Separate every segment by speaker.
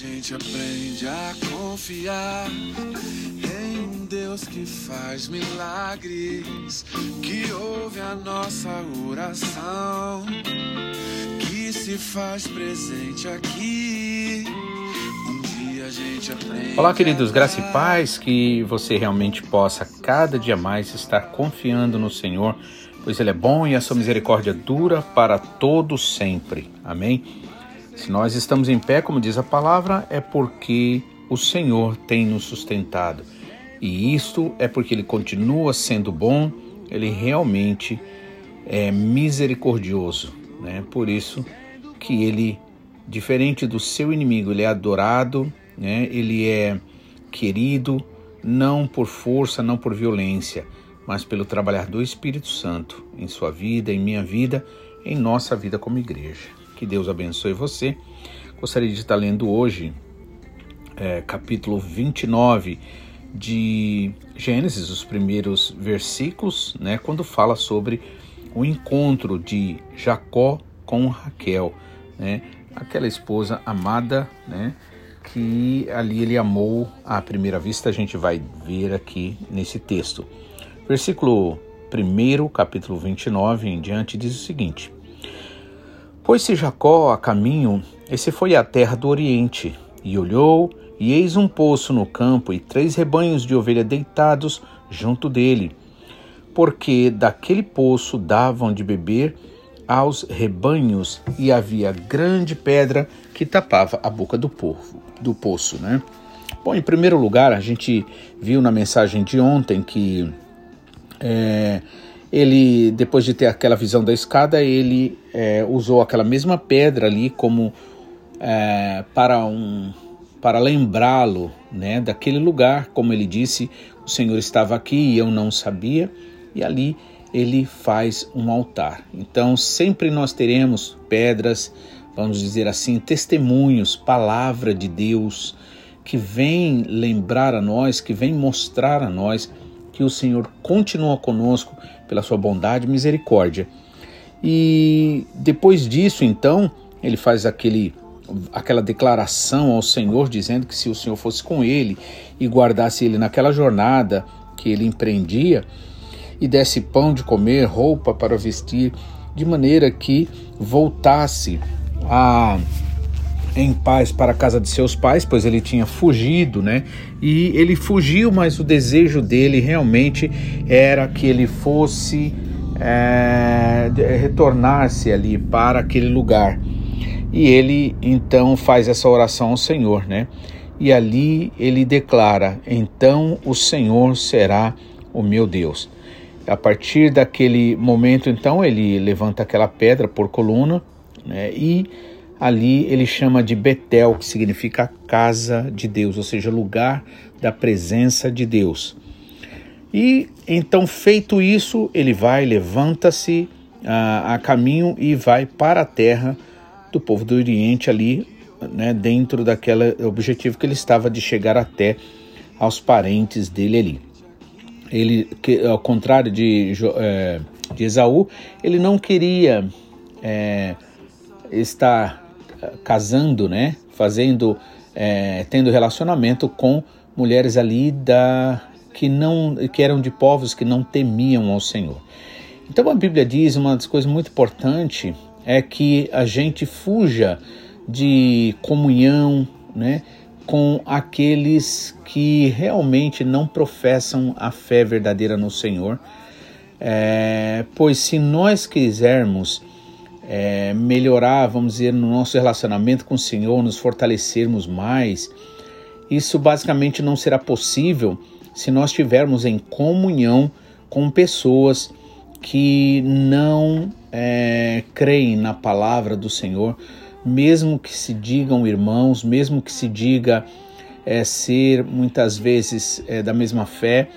Speaker 1: gente aprende a confiar em um Deus que faz milagres, que ouve a nossa oração, que se faz presente aqui. Um dia a gente aprende.
Speaker 2: Olá, queridos, graça e paz, que você realmente possa cada dia mais estar confiando no Senhor, pois Ele é bom e a sua misericórdia dura para todos sempre. Amém? Se nós estamos em pé, como diz a palavra, é porque o Senhor tem nos sustentado. E isto é porque Ele continua sendo bom, Ele realmente é misericordioso. Né? Por isso que Ele, diferente do seu inimigo, Ele é adorado, né? Ele é querido, não por força, não por violência, mas pelo trabalhar do Espírito Santo em sua vida, em minha vida, em nossa vida como igreja. Que Deus abençoe você. Gostaria de estar lendo hoje é, capítulo 29 de Gênesis, os primeiros versículos, né, quando fala sobre o encontro de Jacó com Raquel, né, aquela esposa amada, né, que ali ele amou à primeira vista, a gente vai ver aqui nesse texto. Versículo 1, capítulo 29 em diante, diz o seguinte: Pôs-se Jacó a caminho, e se foi à terra do Oriente, e olhou, e eis um poço no campo, e três rebanhos de ovelha deitados junto dele, porque daquele poço davam de beber aos rebanhos, e havia grande pedra que tapava a boca do, povo, do poço. Né? Bom, em primeiro lugar, a gente viu na mensagem de ontem que é, ele, depois de ter aquela visão da escada, ele é, usou aquela mesma pedra ali como é, para um para lembrá-lo né, daquele lugar, como ele disse, o Senhor estava aqui e eu não sabia, e ali ele faz um altar. Então sempre nós teremos pedras, vamos dizer assim, testemunhos, palavra de Deus que vem lembrar a nós, que vem mostrar a nós que o Senhor continua conosco pela sua bondade e misericórdia. E depois disso, então, ele faz aquele aquela declaração ao Senhor dizendo que se o Senhor fosse com ele e guardasse ele naquela jornada que ele empreendia e desse pão de comer, roupa para vestir, de maneira que voltasse a em paz para a casa de seus pais, pois ele tinha fugido, né? E ele fugiu, mas o desejo dele realmente era que ele fosse é, retornar-se ali para aquele lugar. E ele então faz essa oração ao Senhor, né? E ali ele declara: Então o Senhor será o meu Deus. A partir daquele momento, então, ele levanta aquela pedra por coluna né? e ali ele chama de Betel, que significa casa de Deus, ou seja, lugar da presença de Deus. E então, feito isso, ele vai, levanta-se a, a, caminho e vai para a terra do povo do Oriente, ali, né, dentro daquele objetivo que ele estava de chegar até aos parentes dele ali. Ele, que, ao contrário de, é, de Esaú, ele não queria é, estar casando, né, fazendo, é, tendo relacionamento com mulheres ali da que não que eram de povos que não temiam ao Senhor. Então a Bíblia diz uma das coisas muito importantes é que a gente fuja de comunhão, né, com aqueles que realmente não professam a fé verdadeira no Senhor. É, pois se nós quisermos é, melhorar, vamos dizer, no nosso relacionamento com o Senhor, nos fortalecermos mais, isso basicamente não será possível se nós estivermos em comunhão com pessoas que não é, creem na palavra do Senhor, mesmo que se digam irmãos, mesmo que se diga é, ser muitas vezes é, da mesma fé,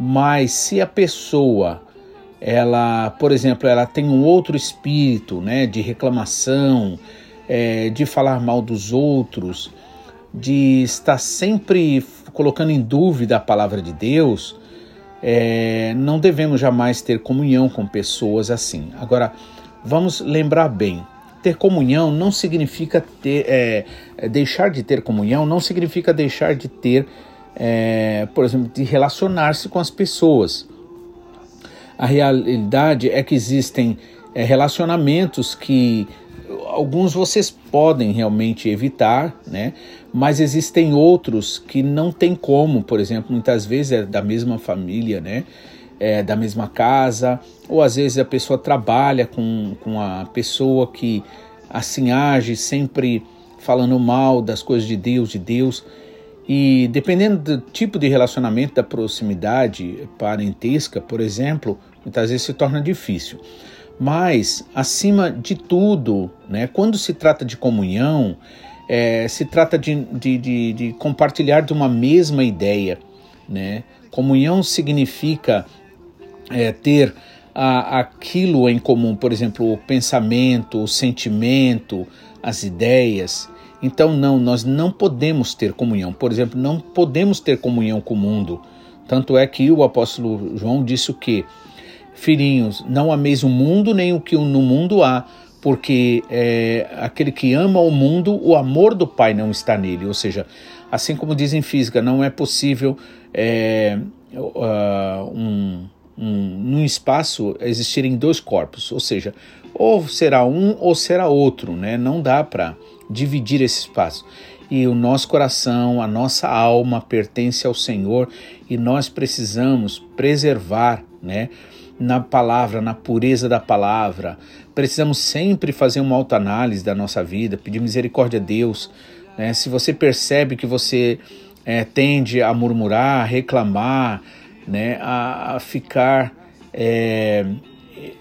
Speaker 2: mas se a pessoa ela, por exemplo, ela tem um outro espírito, né, de reclamação, é, de falar mal dos outros, de estar sempre colocando em dúvida a palavra de Deus, é, não devemos jamais ter comunhão com pessoas assim. Agora, vamos lembrar bem: ter comunhão não significa ter, é, é, deixar de ter comunhão, não significa deixar de ter, é, por exemplo, de relacionar-se com as pessoas. A realidade é que existem é, relacionamentos que alguns vocês podem realmente evitar, né? Mas existem outros que não tem como, por exemplo, muitas vezes é da mesma família, né? É, da mesma casa, ou às vezes a pessoa trabalha com, com a pessoa que assim age, sempre falando mal das coisas de Deus, de Deus. E dependendo do tipo de relacionamento, da proximidade parentesca, por exemplo, muitas vezes se torna difícil. Mas, acima de tudo, né, quando se trata de comunhão, é, se trata de, de, de, de, compartilhar de uma mesma ideia. Né? Comunhão significa é, ter a, aquilo em comum, por exemplo, o pensamento, o sentimento, as ideias. Então, não, nós não podemos ter comunhão. Por exemplo, não podemos ter comunhão com o mundo. Tanto é que o apóstolo João disse o que? Filhinhos, não ameis o mundo nem o que no mundo há, porque é, aquele que ama o mundo, o amor do Pai não está nele. Ou seja, assim como diz em física, não é possível é, uh, um, um, num espaço existirem dois corpos, ou seja, ou será um ou será outro, né? Não dá para dividir esse espaço. E o nosso coração, a nossa alma pertence ao Senhor e nós precisamos preservar, né? na palavra, na pureza da palavra. Precisamos sempre fazer uma autoanálise da nossa vida, pedir misericórdia a Deus. Né? Se você percebe que você é, tende a murmurar, a reclamar, né? a, a ficar é,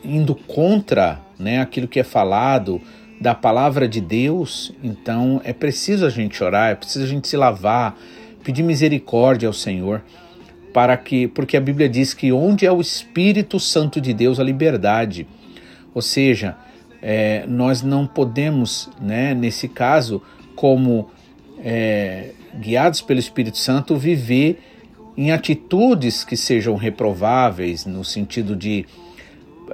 Speaker 2: indo contra né? aquilo que é falado da palavra de Deus, então é preciso a gente orar, é preciso a gente se lavar, pedir misericórdia ao Senhor para que, porque a Bíblia diz que onde é o Espírito Santo de Deus, a liberdade. Ou seja, é, nós não podemos, né, nesse caso, como é, guiados pelo Espírito Santo, viver em atitudes que sejam reprováveis, no sentido de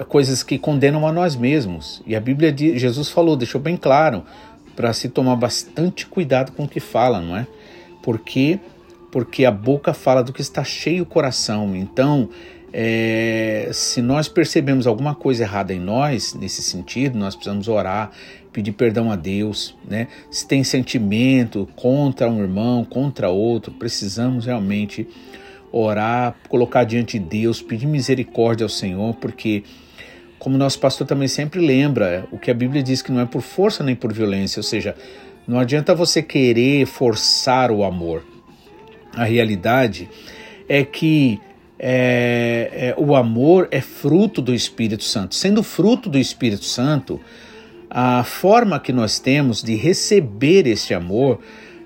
Speaker 2: coisas que condenam a nós mesmos. E a Bíblia, diz, Jesus falou, deixou bem claro, para se tomar bastante cuidado com o que fala, não é? Porque porque a boca fala do que está cheio o coração. Então, é, se nós percebemos alguma coisa errada em nós, nesse sentido, nós precisamos orar, pedir perdão a Deus, né? Se tem sentimento contra um irmão, contra outro, precisamos realmente orar, colocar diante de Deus, pedir misericórdia ao Senhor, porque como nosso pastor também sempre lembra, o que a Bíblia diz que não é por força nem por violência, ou seja, não adianta você querer forçar o amor. A realidade é que é, é, o amor é fruto do Espírito Santo. Sendo fruto do Espírito Santo, a forma que nós temos de receber esse amor,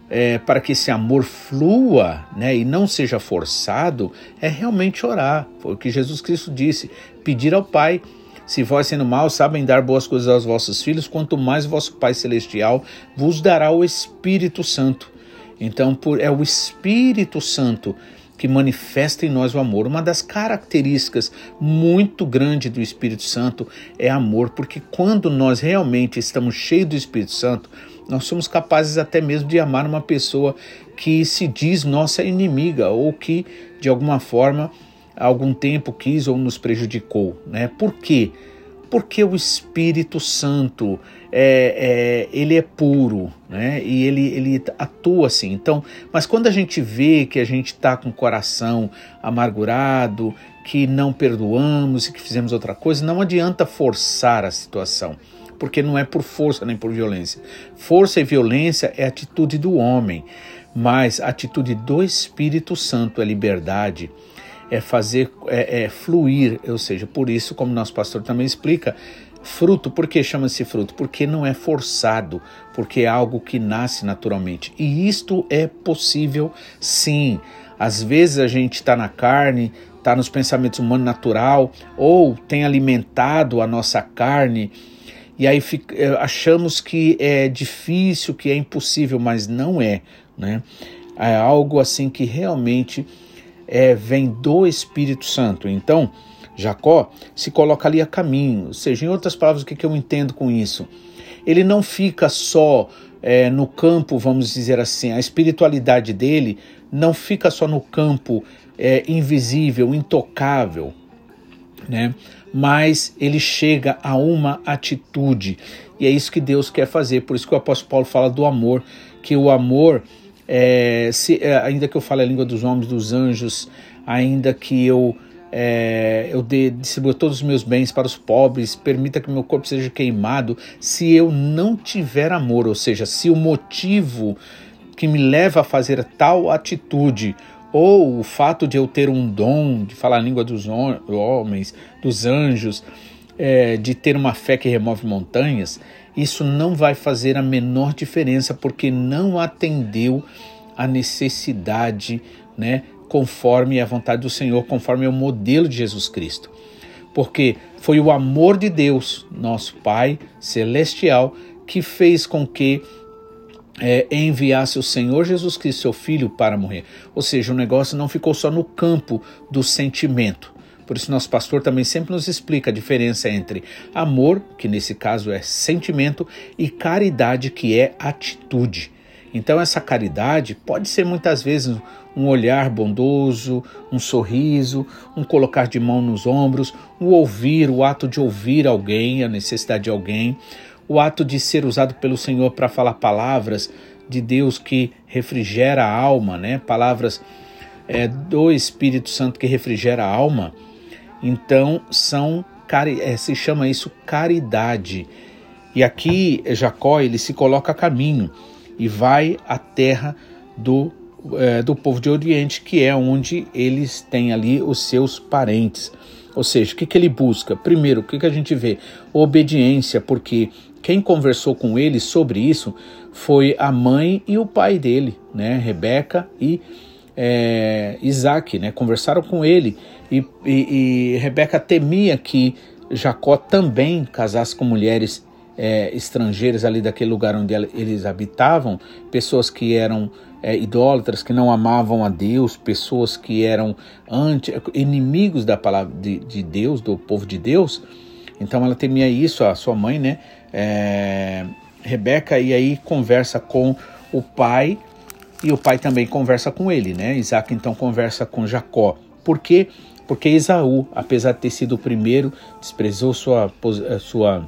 Speaker 2: é, para que esse amor flua né, e não seja forçado, é realmente orar. Foi o que Jesus Cristo disse: pedir ao Pai. Se vós, sendo mal, sabem dar boas coisas aos vossos filhos, quanto mais vosso Pai Celestial vos dará o Espírito Santo. Então, por, é o Espírito Santo que manifesta em nós o amor. Uma das características muito grande do Espírito Santo é amor, porque quando nós realmente estamos cheios do Espírito Santo, nós somos capazes até mesmo de amar uma pessoa que se diz nossa inimiga ou que de alguma forma algum tempo quis ou nos prejudicou, né? Por quê? Porque o Espírito Santo é, é, ele é puro, né? E ele, ele atua assim. Então, mas quando a gente vê que a gente está com o coração amargurado, que não perdoamos e que fizemos outra coisa, não adianta forçar a situação, porque não é por força nem por violência. Força e violência é atitude do homem, mas a atitude do Espírito Santo é liberdade é fazer é, é, fluir, ou seja, por isso, como nosso pastor também explica, Fruto, por que chama-se fruto? Porque não é forçado, porque é algo que nasce naturalmente. E isto é possível sim. Às vezes a gente está na carne, está nos pensamentos humanos natural, ou tem alimentado a nossa carne, e aí eh, achamos que é difícil, que é impossível, mas não é. Né? É algo assim que realmente é, vem do Espírito Santo. Então, Jacó se coloca ali a caminho. Ou seja, em outras palavras, o que, que eu entendo com isso? ele não fica só é, no campo, vamos dizer assim, a espiritualidade dele não fica só no campo é, invisível, intocável, né? Mas ele chega a uma atitude e é isso que Deus quer fazer. Por isso que o apóstolo Paulo fala do amor, que o amor, é, se, é, ainda que eu fale a língua dos homens, dos anjos, ainda que eu é, eu dê, distribua todos os meus bens para os pobres, permita que meu corpo seja queimado, se eu não tiver amor, ou seja, se o motivo que me leva a fazer tal atitude ou o fato de eu ter um dom de falar a língua dos homens, dos anjos, é, de ter uma fé que remove montanhas, isso não vai fazer a menor diferença porque não atendeu a necessidade, né, conforme a vontade do Senhor, conforme o modelo de Jesus Cristo. Porque foi o amor de Deus, nosso Pai celestial, que fez com que é, enviasse o Senhor Jesus Cristo, seu Filho, para morrer. Ou seja, o negócio não ficou só no campo do sentimento. Por isso, nosso pastor também sempre nos explica a diferença entre amor, que nesse caso é sentimento, e caridade, que é atitude. Então, essa caridade pode ser muitas vezes um olhar bondoso, um sorriso, um colocar de mão nos ombros, o ouvir, o ato de ouvir alguém, a necessidade de alguém, o ato de ser usado pelo Senhor para falar palavras de Deus que refrigera a alma, né? Palavras é, do Espírito Santo que refrigera a alma. Então são é, se chama isso caridade. E aqui Jacó ele se coloca a caminho e vai à terra do é, do povo de Oriente, que é onde eles têm ali os seus parentes. Ou seja, o que, que ele busca? Primeiro, o que, que a gente vê? Obediência, porque quem conversou com ele sobre isso foi a mãe e o pai dele, né? Rebeca e é, Isaac, né? Conversaram com ele e, e, e Rebeca temia que Jacó também casasse com mulheres é, estrangeiras ali daquele lugar onde eles habitavam, pessoas que eram é, idólatras, que não amavam a Deus, pessoas que eram anti, inimigos da palavra de, de Deus, do povo de Deus. Então ela temia isso, a sua mãe, né? É, Rebeca, e aí conversa com o pai, e o pai também conversa com ele, né? Isaac então conversa com Jacó. Por quê? Porque Esaú, apesar de ter sido o primeiro, desprezou sua, sua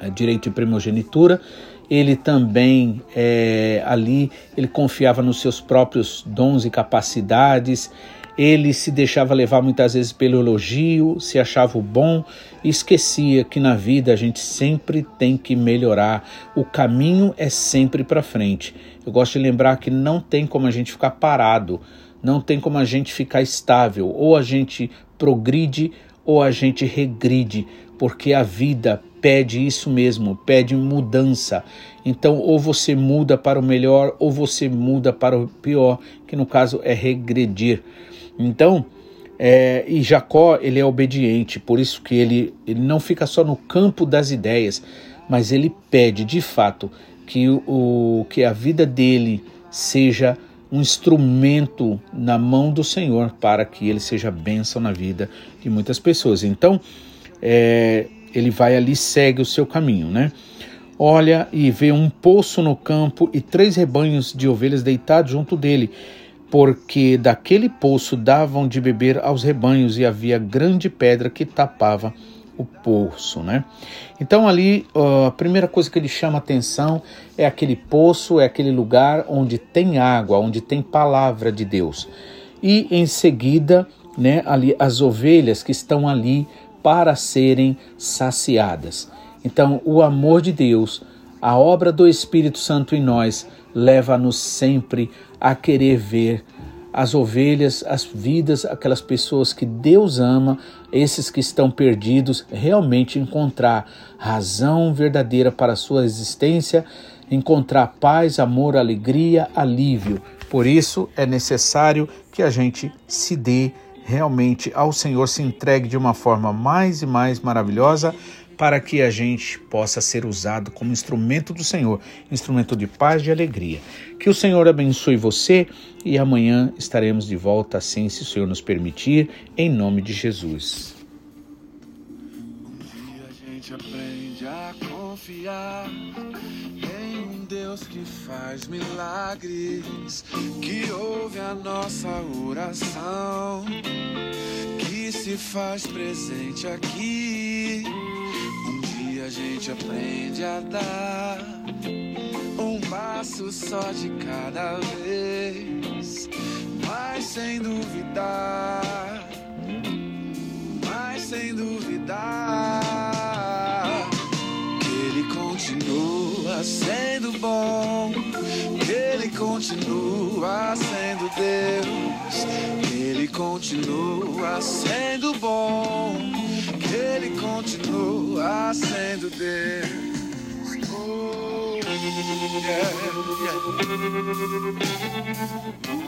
Speaker 2: é, direito de primogenitura, ele também é, ali ele confiava nos seus próprios dons e capacidades, ele se deixava levar muitas vezes pelo elogio, se achava o bom e esquecia que na vida a gente sempre tem que melhorar. O caminho é sempre para frente. Eu gosto de lembrar que não tem como a gente ficar parado, não tem como a gente ficar estável. Ou a gente progride ou a gente regride, porque a vida pede isso mesmo, pede mudança. Então, ou você muda para o melhor, ou você muda para o pior, que no caso é regredir. Então, é, e Jacó ele é obediente, por isso que ele, ele não fica só no campo das ideias, mas ele pede de fato que, o, que a vida dele seja um instrumento na mão do Senhor para que ele seja bênção na vida de muitas pessoas. Então, é, ele vai ali segue o seu caminho, né? Olha e vê um poço no campo e três rebanhos de ovelhas deitados junto dele, porque daquele poço davam de beber aos rebanhos e havia grande pedra que tapava o poço, né? Então ali a primeira coisa que ele chama atenção é aquele poço, é aquele lugar onde tem água, onde tem palavra de Deus. E em seguida, né, ali as ovelhas que estão ali para serem saciadas. Então, o amor de Deus, a obra do Espírito Santo em nós, leva-nos sempre a querer ver as ovelhas, as vidas, aquelas pessoas que Deus ama, esses que estão perdidos, realmente encontrar razão verdadeira para sua existência, encontrar paz, amor, alegria, alívio. Por isso é necessário que a gente se dê realmente ao Senhor se entregue de uma forma mais e mais maravilhosa para que a gente possa ser usado como instrumento do Senhor, instrumento de paz e alegria. Que o Senhor abençoe você e amanhã estaremos de volta assim, se o Senhor nos permitir, em nome de Jesus. Um dia a gente aprende a
Speaker 1: confiar em um Deus que faz milagres, que ouve a nossa oração, que se faz presente aqui. A gente aprende a dar um passo só de cada vez, mas sem duvidar, mas sem duvidar que Ele continua sendo bom, que Ele continua sendo Deus, que Ele continua sendo bom, que Ele continua sendo Deus. Oh, yeah, yeah.